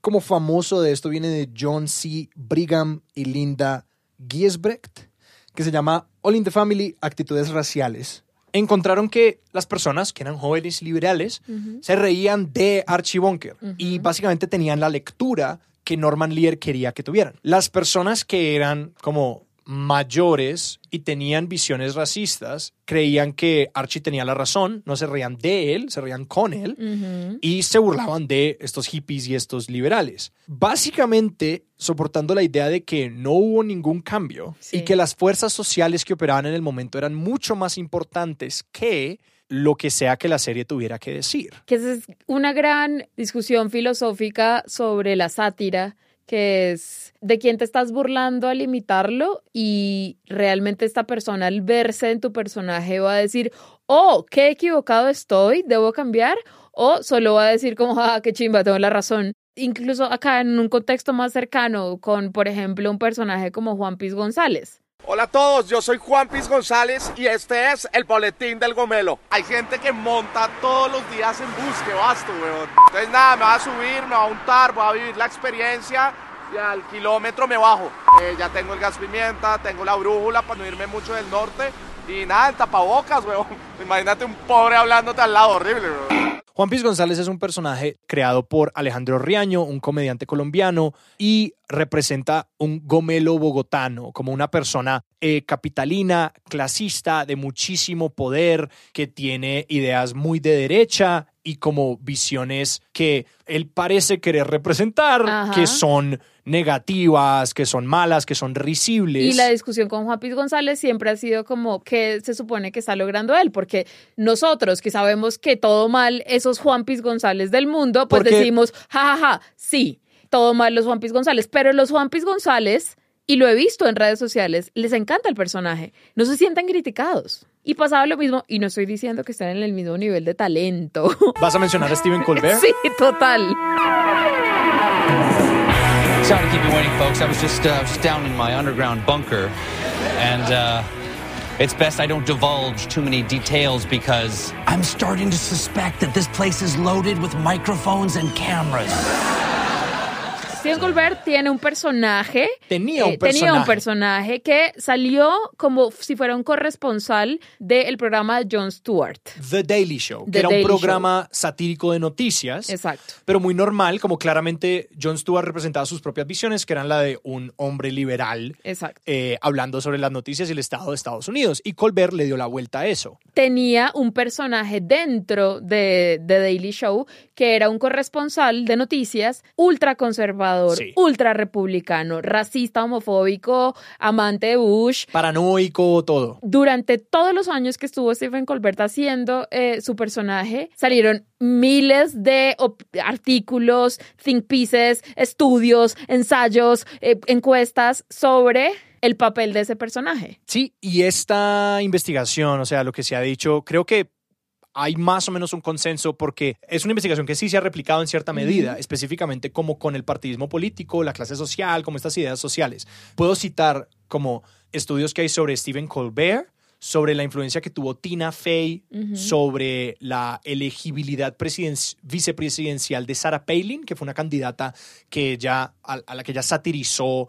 como famoso de esto viene de John C. Brigham y Linda Giesbrecht, que se llama All in the Family, Actitudes Raciales. Encontraron que las personas que eran jóvenes liberales se reían de Archie Bunker y básicamente tenían la lectura que Norman Lear quería que tuvieran. Las personas que eran como mayores y tenían visiones racistas creían que Archie tenía la razón, no se reían de él, se reían con él y se burlaban de estos hippies y estos liberales. Básicamente soportando la idea de que no hubo ningún cambio Sí. y que las fuerzas sociales que operaban en el momento eran mucho más importantes que lo que sea que la serie tuviera que decir. Que es una gran discusión filosófica sobre la sátira, que es de quién te estás burlando al imitarlo y realmente esta persona al verse en tu personaje va a decir, oh, qué equivocado estoy, debo cambiar, o solo va a decir como, ah, qué chimba, tengo la razón. Incluso acá en un contexto más cercano con, por ejemplo, un personaje como Juan Piz González. Hola a todos, yo soy Juan Piz González y este es el boletín del gomelo. Hay gente que monta todos los días en bus, que basto, weón. Entonces nada, me va a subir, me va a untar, voy a vivir la experiencia y al kilómetro me bajo. Eh, ya tengo el gas pimienta, tengo la brújula para no irme mucho del norte y nada, el tapabocas, weón. Imagínate un pobre hablándote al lado, horrible, weón. Juan Piz González es un personaje creado por Alejandro Riaño, un comediante colombiano, y representa un gomelo bogotano, como una persona eh, capitalina, clasista, de muchísimo poder, que tiene ideas muy de derecha y como visiones que él parece querer representar, Ajá. que son negativas, que son malas, que son risibles. Y la discusión con Juan Piz González siempre ha sido como que se supone que está logrando él, porque nosotros que sabemos que todo mal esos Juan Piz González del mundo, pues Porque- decimos, jajaja, ja, ja, sí, todo mal los Juan Piz González, pero los Juan Piz González, y lo he visto en redes sociales, les encanta el personaje, no se sienten criticados. Y pasaba lo mismo, y no estoy diciendo que estén en el mismo nivel de talento. ¿Vas a mencionar a Stephen Colbert? sí, total. Sorry to keep you waiting, folks. I was just, uh, just down in my underground bunker. And uh, it's best I don't divulge too many details because I'm starting to suspect that this place is loaded with microphones and cameras. Steven Colbert tiene un personaje. Tenía un eh, Tenía un personaje. personaje que salió como si fuera un corresponsal del programa de Jon Stewart. The Daily Show, que The era un Daily programa satírico de noticias. Exacto. pero muy normal, como claramente Jon Stewart representaba sus propias visiones, que eran la de un hombre liberal Exacto. eh, hablando sobre las noticias y el Estado de Estados Unidos. Y Colbert le dio la vuelta a eso. Tenía un personaje dentro de The Daily Show que era un corresponsal de noticias ultraconservador, Sí. ultra republicano, racista, homofóbico, amante de Bush. Paranoico, todo. Durante todos los años que estuvo Stephen Colbert haciendo eh, su personaje, salieron miles de artículos, think pieces, estudios, ensayos, eh, encuestas sobre el papel de ese personaje. Sí, y esta investigación, o sea, lo que se ha dicho, creo que hay más o menos un consenso porque es una investigación que sí se ha replicado en cierta medida, específicamente como con el partidismo político, la clase social, como estas ideas sociales. Puedo citar como estudios que hay sobre Stephen Colbert, sobre la influencia que tuvo Tina Fey sobre la elegibilidad presiden- vicepresidencial de Sarah Palin, que fue una candidata que ella, a, a la que ella satirizó,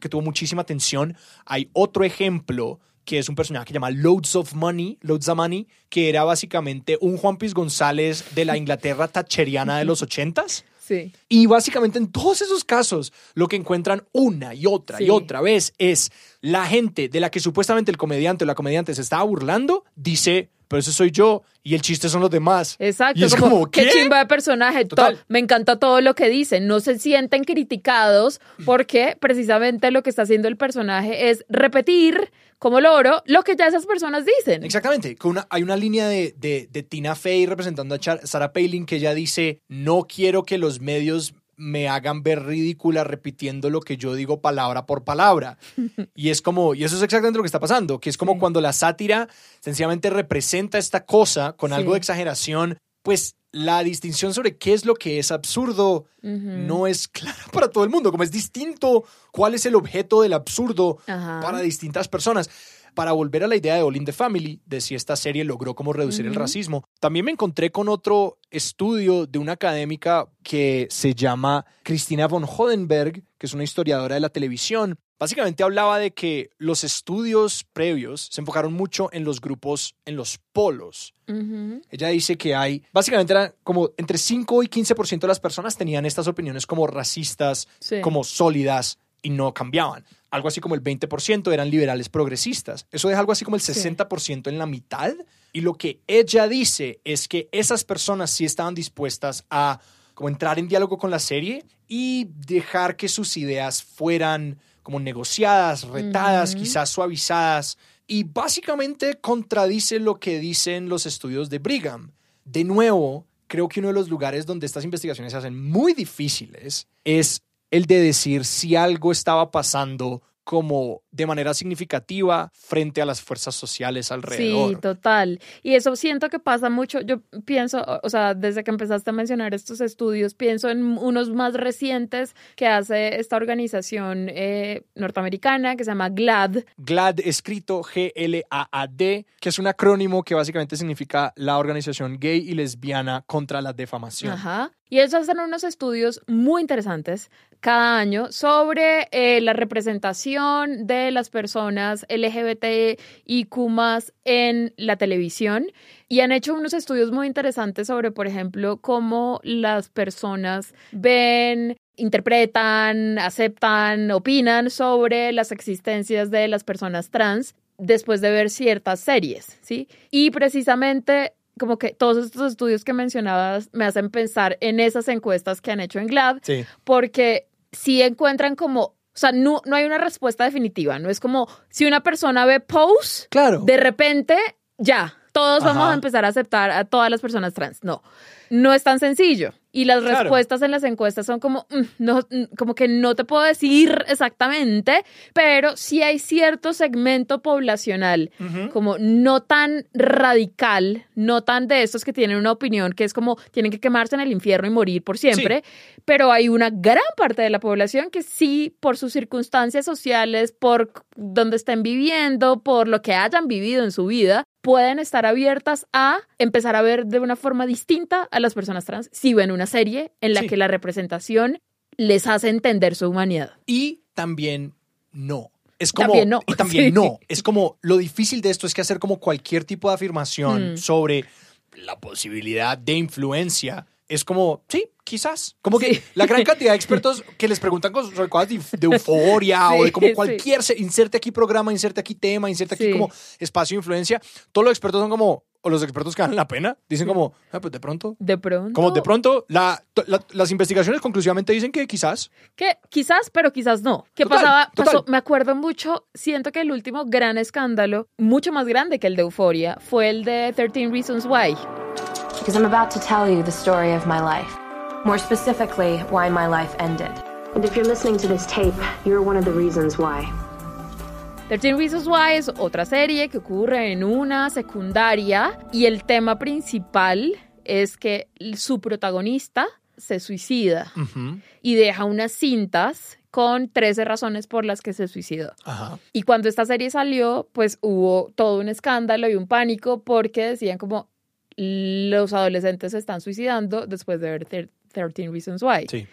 que tuvo muchísima atención. Hay otro ejemplo que es un personaje que se llama Loads of Money, Loads of Money, que era básicamente un Juan Piz González de la Inglaterra thatcheriana de los ochentas. Sí. Y básicamente en todos esos casos lo que encuentran una y otra Sí. y otra vez es la gente de la que supuestamente el comediante o la comediante se estaba burlando, dice, pero eso soy yo y el chiste son los demás. Exacto, Y es como, como, qué ¿qué? chimba de personaje. to- Total. me encanta todo lo que dicen. No se sienten criticados porque precisamente lo que está haciendo el personaje es repetir como loro lo que ya esas personas dicen. Exactamente, que una, hay una línea de, de- de Tina Fey representando a Char- Sarah Palin que ella dice, no quiero que los medios me hagan ver ridícula repitiendo lo que yo digo palabra por palabra. Y es como, y eso es exactamente lo que está pasando, que es como cuando la sátira sencillamente representa esta cosa con algo de exageración, pues la distinción sobre qué es lo que es absurdo no es clara para todo el mundo, como es distinto cuál es el objeto del absurdo Ajá. para distintas personas. Para volver a la idea de All in the Family, de si esta serie logró como reducir el racismo, también me encontré con otro estudio de una académica que se llama Cristina von Hodenberg, que es una historiadora de la televisión. Básicamente hablaba de que los estudios previos se enfocaron mucho en los grupos, en los polos. Ella dice que hay, básicamente era como entre 5 y 15% de las personas tenían estas opiniones como racistas, Sí. como sólidas y no cambiaban. Algo así como el 20% eran liberales progresistas. Eso deja algo así como el 60% en la mitad. Y lo que ella dice es que esas personas sí estaban dispuestas a como entrar en diálogo con la serie y dejar que sus ideas fueran como negociadas, retadas, quizás suavizadas. Y básicamente contradice lo que dicen los estudios de Brigham. De nuevo, creo que uno de los lugares donde estas investigaciones se hacen muy difíciles es el de decir si algo estaba pasando como de manera significativa frente a las fuerzas sociales alrededor. Sí, total. Y eso siento que pasa mucho. Yo pienso, o- sea, desde que empezaste a mencionar estos estudios, pienso en unos más recientes que hace esta organización eh, norteamericana que se llama GLAD. GLAD, escrito G-L-A-A-D, que es un acrónimo que básicamente significa la Organización Gay y Lesbiana contra la Defamación. Ajá. Y ellos hacen unos estudios muy interesantes cada año sobre eh, la representación de las personas LGBTIQ en la televisión. Y han hecho unos estudios muy interesantes sobre, por ejemplo, cómo las personas ven interpretan, aceptan, opinan sobre las existencias de las personas trans después de ver ciertas series, ¿sí? Y precisamente como que todos estos estudios que mencionabas me hacen pensar en esas encuestas que han hecho en GLAD, Sí. porque si encuentran como, o sea, no, no hay una respuesta definitiva, no es como si una persona ve Pose, Claro. de repente ya, todos vamos a empezar a aceptar a todas las personas trans. No, no es tan sencillo. Y las Claro. respuestas en las encuestas son como, mm, no, mm, como que no te puedo decir exactamente, pero sí hay cierto segmento poblacional, como no tan radical, no tan de estos que tienen una opinión que es como tienen que quemarse en el infierno y morir por siempre, pero hay una gran parte de la población que sí, por sus circunstancias sociales, por donde estén viviendo, por lo que hayan vivido en su vida, pueden estar abiertas a empezar a ver de una forma distinta a las personas trans si ven una serie en la Sí. que la representación les hace entender su humanidad. Y también no. Es como, También no, Y también sí. no. Es como lo difícil de esto es que hacer como cualquier tipo de afirmación Mm. sobre la posibilidad de influencia es como, sí, quizás. Como que Sí. la gran cantidad de expertos que les preguntan cosas de, euforia o de como Sí, cualquier, se- inserte aquí programa, inserte aquí tema, inserte aquí Sí. como espacio de influencia, todos los expertos son como, o los expertos que valen la pena, dicen como, ah, pues de pronto. De pronto. Como de pronto, la- la- las investigaciones conclusivamente dicen que quizás. Que quizás, pero quizás no. ¿Qué Total, pasaba? total. Pasó- me acuerdo mucho, siento que el último gran escándalo, mucho más grande que el de Euforia, fue el de 13 Reasons Why. Because I'm about to tell you the story of my life. More specifically, why my life ended. And if you're listening to this tape, you're one of the reasons why. 13 Reasons Why es otra serie que ocurre en una secundaria y el tema principal es que su protagonista se suicida y deja unas cintas con 13 razones por las que se suicidó. Ajá. Y cuando esta serie salió, pues hubo todo un escándalo y un pánico porque decían como los adolescentes se están suicidando después de ver thir- 13 Reasons Why. Sí.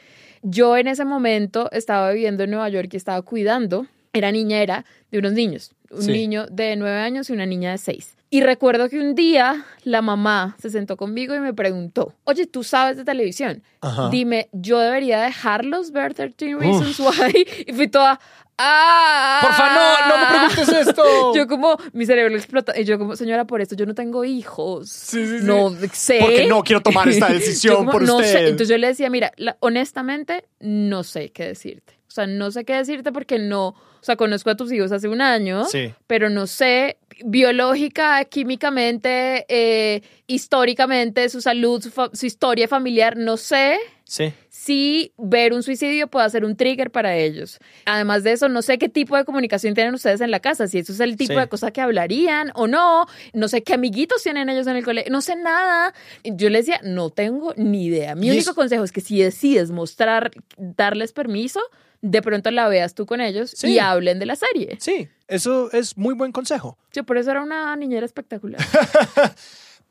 Yo en ese momento estaba viviendo en Nueva York y estaba cuidando, era niñera de unos niños, un Sí. niño de nueve años y una niña de seis. Y recuerdo que un día la mamá se sentó conmigo y me preguntó, oye, ¿tú sabes de televisión? Ajá. Dime, ¿yo debería dejarlos ver 13 Reasons Why? Y fui toda, ¡ah! Porfa, no, no me preguntes esto. Yo como, mi cerebro explota. Y yo como, señora, por esto yo no tengo hijos. sí, sí. No sé. Porque no quiero tomar esta decisión como, por no usted. sé. Entonces yo le decía, mira, la- honestamente, no sé qué decirte. O sea, no sé qué decirte porque no, o sea, conozco a tus hijos hace un año, Sí. pero no sé biológica, químicamente, eh, históricamente, su salud, su, fa- su historia familiar, no sé Sí. si ver un suicidio puede ser un trigger para ellos. Además de eso, no sé qué tipo de comunicación tienen ustedes en la casa, si eso es el tipo Sí. de cosa que hablarían o no, no sé qué amiguitos tienen ellos en el colegio, no sé nada. Yo les decía, no tengo ni idea. Mi único es- consejo es que si decides mostrar, darles permiso, de pronto la veas tú con ellos Sí. y hablen de la serie. Sí, eso es muy buen consejo. Yo por eso era una niñera espectacular.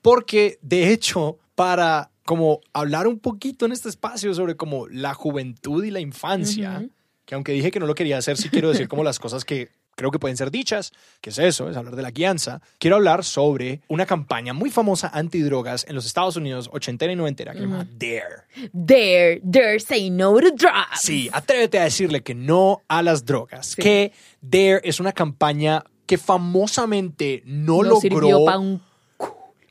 Porque, de hecho, para como hablar un poquito en este espacio sobre como la juventud y la infancia, que aunque dije que no lo quería hacer, sí quiero decir como las cosas que creo que pueden ser dichas, que es eso, es hablar de la guianza. Quiero hablar sobre una campaña muy famosa antidrogas en los Estados Unidos, ochentera y noventera, que se llama DARE. Dare, dare, say no to drugs. Sí, atrévete a decirle que no a las drogas. Que DARE es una campaña que famosamente no, No sirvió logró un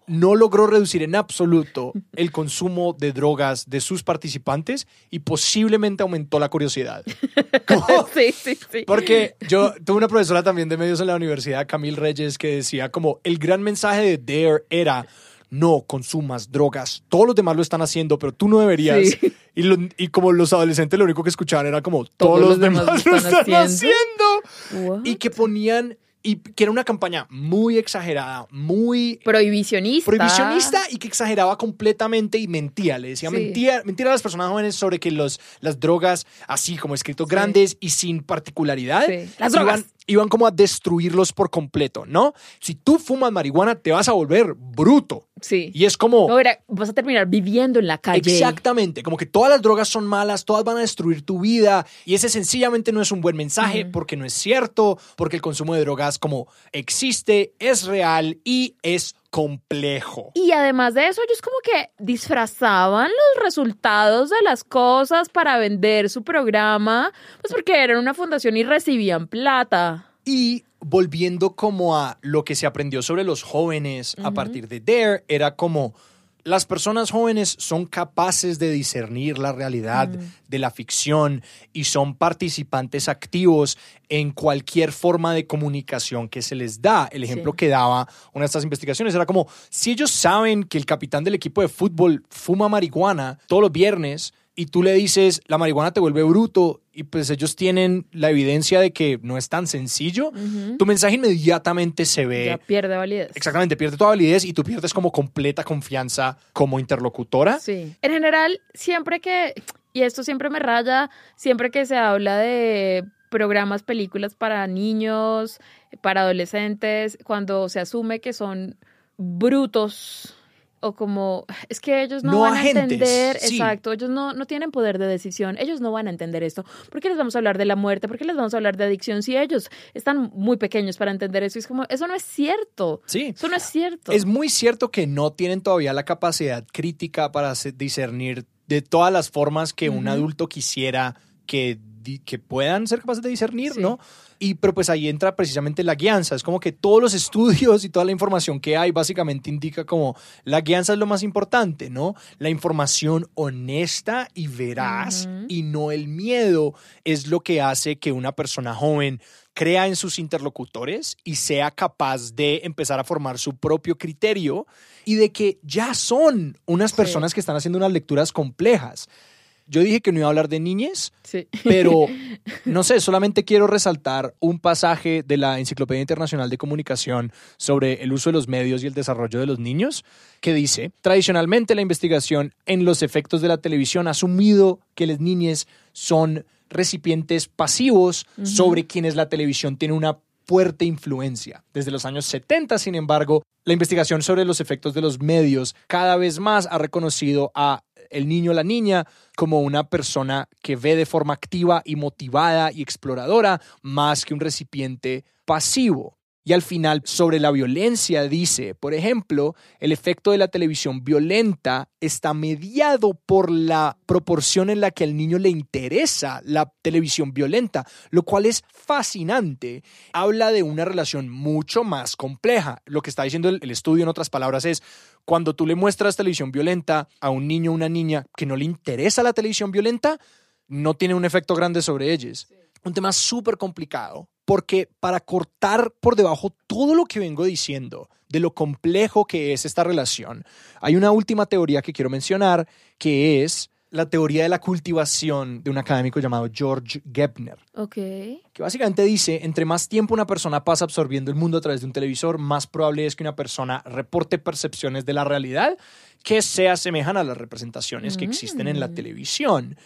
no logró reducir en absoluto el consumo de drogas de sus participantes y posiblemente aumentó la curiosidad. ¿Cómo? sí, sí, sí. Porque yo tuve una profesora también de medios en la universidad, Camille Reyes, que decía como el gran mensaje de DARE era no consumas drogas, todos los demás lo están haciendo, pero tú no deberías. Sí. Y, lo- y como los adolescentes lo único que escuchaban era como todos, los, demás, lo están haciendo. Y que ponían, y que era una campaña muy exagerada, muy Prohibicionista. prohibicionista y que exageraba completamente y mentía. Le decía Sí. mentía, mentira a las personas jóvenes sobre que los, las drogas, así como escritos grandes y sin particularidad, Sí. Las drogas. iban como a destruirlos por completo, ¿no? Si tú fumas marihuana, te vas a volver bruto. Sí. Y es como... No, era, vas a terminar viviendo en la calle. Exactamente, como que todas las drogas son malas, todas van a destruir tu vida y ese sencillamente no es un buen mensaje porque no es cierto, porque el consumo de drogas como existe, es real y es complejo. Y además de eso, ellos como que disfrazaban los resultados de las cosas para vender su programa, pues porque eran una fundación y recibían plata. Y volviendo como a lo que se aprendió sobre los jóvenes a partir de Dare, era como las personas jóvenes son capaces de discernir la realidad de la ficción y son participantes activos en cualquier forma de comunicación que se les da. El ejemplo Sí. que daba una de estas investigaciones era como, si ellos saben que el capitán del equipo de fútbol fuma marihuana todos los viernes y tú le dices, la marihuana te vuelve bruto y pues ellos tienen la evidencia de que no es tan sencillo, tu mensaje inmediatamente se ve... Ya pierde validez. Exactamente, pierde toda validez y tú pierdes como completa confianza como interlocutora. Sí. En general, siempre que, y esto siempre me raya, siempre que se habla de programas, películas para niños, para adolescentes, cuando se asume que son brutos o como es que ellos no, No van a entender, sí. exacto, ellos no, no tienen poder de decisión, ellos no van a entender esto. ¿Por qué les vamos a hablar de la muerte? ¿Por qué les vamos a hablar de adicción si ellos están muy pequeños para entender eso? Y es como, eso no es cierto. Sí. Eso no es cierto. Es muy cierto que no tienen todavía la capacidad crítica para discernir de todas las formas que un adulto quisiera que, que puedan ser capaces de discernir, Sí. ¿no? Y pero pues ahí entra precisamente la guianza. Es como que todos los estudios y toda la información que hay básicamente indica como la guianza es lo más importante, ¿no? La información honesta y veraz y no el miedo es lo que hace que una persona joven crea en sus interlocutores y sea capaz de empezar a formar su propio criterio y de que ya son unas Sí. personas que están haciendo unas lecturas complejas. Yo dije que no iba a hablar de niñez, Sí. pero no sé, solamente quiero resaltar un pasaje de la Enciclopedia Internacional de Comunicación sobre el uso de los medios y el desarrollo de los niños, que dice, tradicionalmente la investigación en los efectos de la televisión ha asumido que las niñas son recipientes pasivos sobre quienes la televisión tiene una fuerte influencia. Desde los años 70, sin embargo, la investigación sobre los efectos de los medios cada vez más ha reconocido a el niño o la niña como una persona que ve de forma activa y motivada y exploradora más que un recipiente pasivo. Y al final, sobre la violencia, dice, por ejemplo, el efecto de la televisión violenta está mediado por la proporción en la que al niño le interesa la televisión violenta, lo cual es fascinante. Habla de una relación mucho más compleja. Lo que está diciendo el, estudio, en otras palabras, es cuando tú le muestras televisión violenta a un niño o una niña que no le interesa la televisión violenta, no tiene un efecto grande sobre ellos. Un tema súper complicado, porque para cortar por debajo todo lo que vengo diciendo de lo complejo que es esta relación, hay una última teoría que quiero mencionar, que es la teoría de la cultivación de un académico llamado George Gebner Ok. que básicamente dice, entre más tiempo una persona pasa absorbiendo el mundo a través de un televisor, más probable es que una persona reporte percepciones de la realidad que se asemejan a las representaciones que existen en la televisión.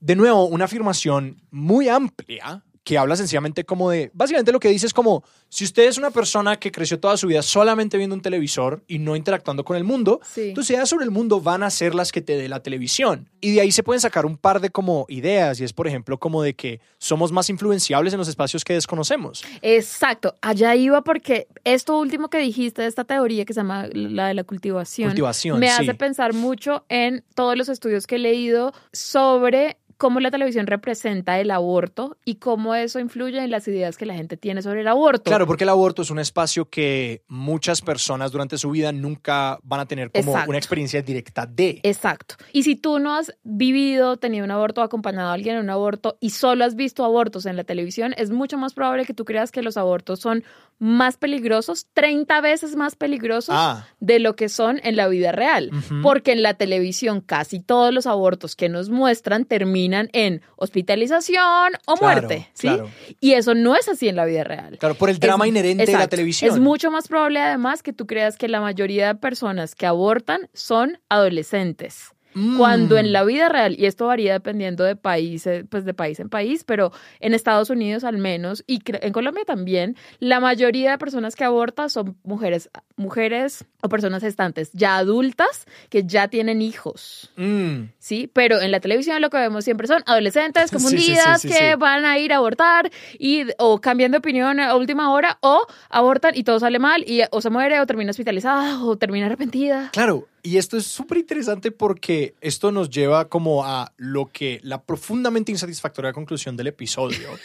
De nuevo, una afirmación muy amplia que habla sencillamente como de, básicamente lo que dice es como, si usted es una persona que creció toda su vida solamente viendo un televisor y no interactuando con el mundo, Sí. tus ideas sobre el mundo van a ser las que te dé la televisión. Y de ahí se pueden sacar un par de como ideas, y es por ejemplo como de que somos más influenciables en los espacios que desconocemos. Exacto, allá iba porque esto último que dijiste de esta teoría que se llama la de la cultivación, Cultivación, me sí. hace pensar mucho en todos los estudios que he leído sobre cómo la televisión representa el aborto y cómo eso influye en las ideas que la gente tiene sobre el aborto. Claro, porque el aborto es un espacio que muchas personas durante su vida nunca van a tener como Exacto. una experiencia directa de. Exacto. Y si tú no has vivido, tenido un aborto, acompañado a alguien en un aborto y solo has visto abortos en la televisión, es mucho más probable que tú creas que los abortos son más peligrosos, 30 veces más peligrosos Ah. de lo que son en la vida real. Porque en la televisión casi todos los abortos que nos muestran terminan en hospitalización o Claro, muerte. ¿sí? claro. Y eso no es así en la vida real. Claro, por el drama Es- inherente de la televisión. Es mucho más probable además que tú creas que la mayoría de personas que abortan son adolescentes. Mm. Cuando en la vida real, y esto varía dependiendo de país, pues de país en país, pero en Estados Unidos al menos, y en Colombia también, la mayoría de personas que abortan son mujeres, mujeres o personas gestantes ya adultas que ya tienen hijos. Mm. Sí, pero en la televisión lo que vemos siempre son adolescentes sí, confundidas sí, sí, que van a ir a abortar y o cambian de opinión a última hora o abortan y todo sale mal y o se muere o termina hospitalizada o termina arrepentida. Claro, y esto es súper interesante porque esto nos lleva como a lo que la profundamente insatisfactoria conclusión del episodio.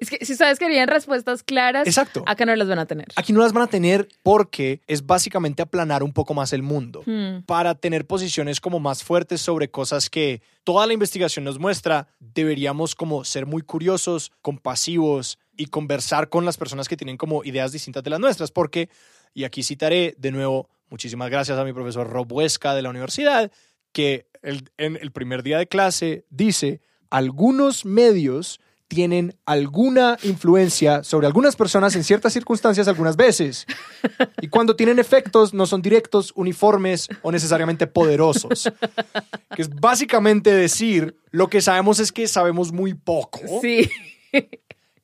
Es que si ustedes querían respuestas claras, Exacto. acá no las van a tener. Aquí no las van a tener porque es básicamente aplanar un poco más el mundo Hmm. para tener posiciones como más fuertes sobre cosas que toda la investigación nos muestra. Deberíamos como ser muy curiosos, compasivos y conversar con las personas que tienen como ideas distintas de las nuestras porque, y aquí citaré de nuevo, muchísimas gracias a mi profesor Rob Huesca de la universidad, que el- en el primer día de clase dice, algunos medios tienen alguna influencia sobre algunas personas en ciertas circunstancias algunas veces. Y cuando tienen efectos no son directos, uniformes o necesariamente poderosos. Que es básicamente decir, lo que sabemos es que sabemos muy poco. Sí.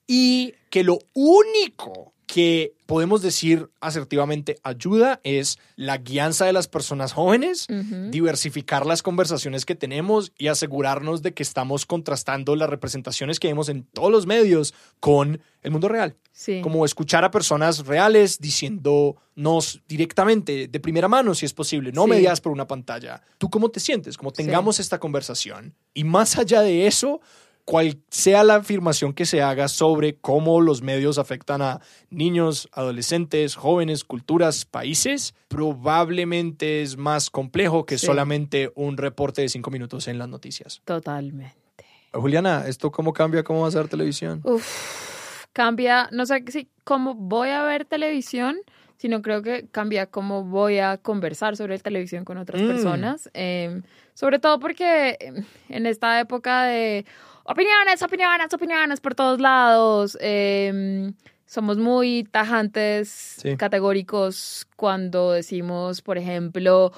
Y que lo único que podemos decir asertivamente ayuda es la guianza de las personas jóvenes, Ujú. diversificar las conversaciones que tenemos y asegurarnos de que estamos contrastando las representaciones que vemos en todos los medios con el mundo real. Sí. Como escuchar a personas reales diciéndonos directamente, de primera mano, si es posible, no Sí. mediadas por una pantalla. ¿Tú cómo te sientes? Como tengamos esta conversación. Y más allá de eso, cual sea la afirmación que se haga sobre cómo los medios afectan a niños, adolescentes, jóvenes, culturas, países, probablemente es más complejo que Sí. solamente un reporte de cinco minutos en las noticias. Totalmente. Juliana, ¿esto cómo cambia cómo va a ser televisión? Uf, cambia, no sé si cómo voy a ver televisión, sino creo que cambia cómo voy a conversar sobre televisión con otras Mm. personas. Eh, sobre todo porque eh, en esta época de opiniones, opiniones, opiniones por todos lados, eh, somos muy tajantes, Sí. categóricos cuando decimos, por ejemplo,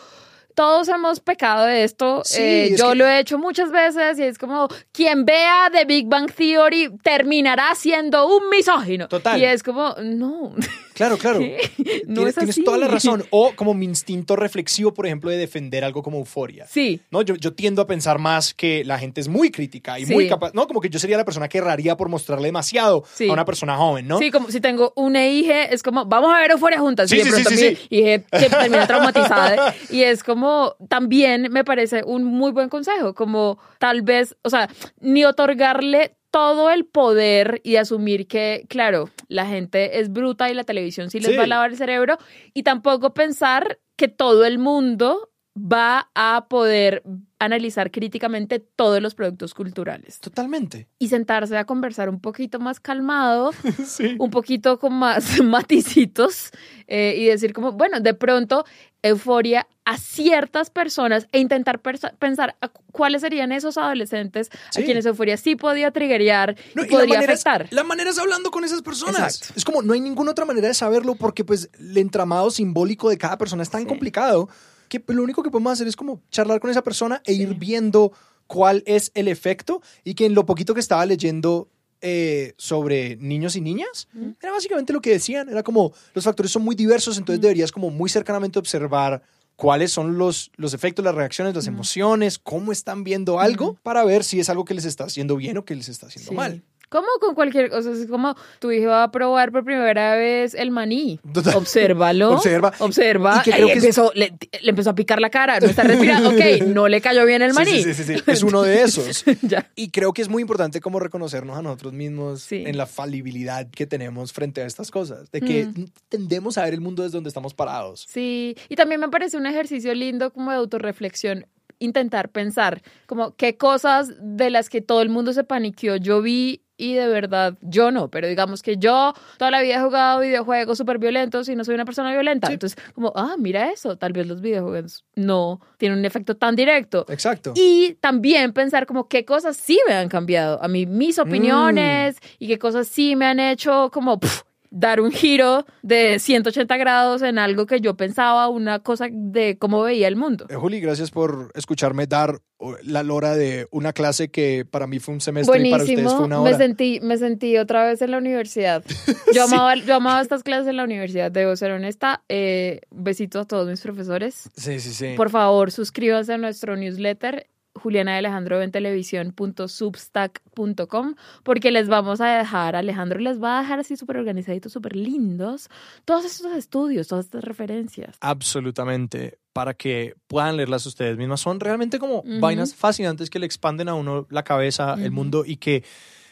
todos hemos pecado de esto. Sí, Eh, yo que- lo he hecho muchas veces y es como quien vea The Big Bang Theory terminará siendo un misógino. Total. Y es como, no. Claro, claro. ¿Qué? No tienes, es tienes así. toda la razón. O como mi instinto reflexivo, por ejemplo, de defender algo como euforia. Sí. ¿no? Yo, yo tiendo a pensar más que la gente es muy crítica y Sí. muy capaz, ¿no? Como que yo sería la persona que erraría por mostrarle demasiado Sí. a una persona joven, ¿no? Sí, como si tengo una hija, es como, vamos a ver Euforia juntas. Sí, y de sí, pronto sí, sí, mi hija termina traumatizada. y es como, también me parece un muy buen consejo, como tal vez, o sea, ni otorgarle todo el poder y asumir que, claro, la gente es bruta y la televisión sí les Sí. va a lavar el cerebro, y tampoco pensar que todo el mundo va a poder analizar críticamente todos los productos culturales Totalmente. y sentarse a conversar un poquito más calmado, un poquito con más maticitos eh, y decir como, bueno, de pronto euforia a ciertas personas e intentar pensar a cu- cuáles serían esos adolescentes Sí. a quienes euforia sí podía triggerear No, y y la podría manera, es, afectar. la manera es hablando con esas personas. Exacto. Es como, no hay ninguna otra manera de saberlo porque pues el entramado simbólico de cada persona es tan complicado que lo único que podemos hacer es como charlar con esa persona e ir viendo cuál es el efecto. Y que en lo poquito que estaba leyendo eh, sobre niños y niñas, era básicamente lo que decían, era como los factores son muy diversos, entonces deberías como muy cercanamente observar cuáles son los, los efectos, las reacciones, las emociones, cómo están viendo algo para ver si es algo que les está haciendo bien o que les está haciendo Sí. mal. Como con cualquier cosa, es como tu hijo va a probar por primera vez el maní. Total. Obsérvalo. Observa. Observa. Y que Ahí creo que es- empezó, le, le empezó a picar la cara, no está respirando. Ok, no le cayó bien el maní. Sí, sí, sí, sí. Es uno de esos. Ya. Y creo que es muy importante como reconocernos a nosotros mismos Sí. en la falibilidad que tenemos frente a estas cosas, de que Mm. tendemos a ver el mundo desde donde estamos parados. Sí, y también me parece un ejercicio lindo como de autorreflexión intentar pensar como qué cosas de las que todo el mundo se paniqueó yo vi y de verdad yo no, pero digamos que yo toda la vida he jugado videojuegos súper violentos y no soy una persona violenta. Entonces, como, ah, mira eso, tal vez los videojuegos no tienen un efecto tan directo. Exacto. Y también pensar como qué cosas sí me han cambiado a mí, mis opiniones y qué cosas sí me han hecho como pf, dar un giro de 180 grados en algo que yo pensaba, una cosa de cómo veía el mundo. Eh, Juli, gracias por escucharme dar la lora de una clase que para mí fue un semestre y para ustedes fue una me hora. sentí, me sentí otra vez en la universidad. Yo, amaba, yo amaba estas clases en la universidad, debo ser honesta. Eh, besitos a todos mis profesores. Sí, sí, sí. Por favor, suscríbanse a nuestro newsletter Juliana de Alejandro en televisión.substack.com porque les vamos a dejar, Alejandro les va a dejar así súper organizaditos, súper lindos, todos estos estudios, todas estas referencias. Absolutamente, para que puedan leerlas ustedes mismas. Son realmente como vainas fascinantes que le expanden a uno la cabeza, el mundo y que,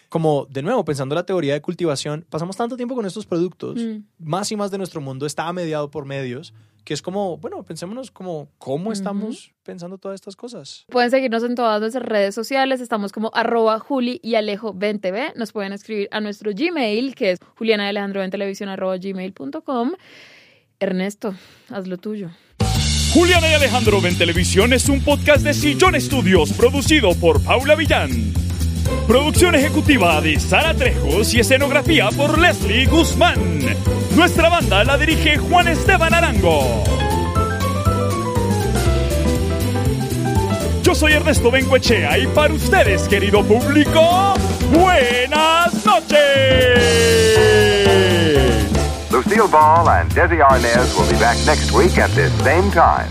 como de nuevo, pensando la teoría de cultivación, pasamos tanto tiempo con estos productos, Mm. más y más de nuestro mundo está mediado por medios, que es como, bueno, pensémonos como cómo estamos pensando todas estas cosas. Pueden seguirnos en todas nuestras redes sociales. Estamos como arroba Juli y Alejo 20 Nos pueden escribir a nuestro Gmail, que es Juliana Alejandro en televisión arroba gmail.com. Ernesto, haz lo tuyo. Juliana y Alejandro ven televisión es un podcast de Sillón Estudios producido por Paula Villán. Producción ejecutiva de Sara Trejos y escenografía por Leslie Guzmán. Nuestra banda la dirige Juan Esteban Arango. Yo soy Ernesto Benguechea y para ustedes, querido público, buenas noches. Lucille Ball and Desi Arnaz will be back next week at this same time.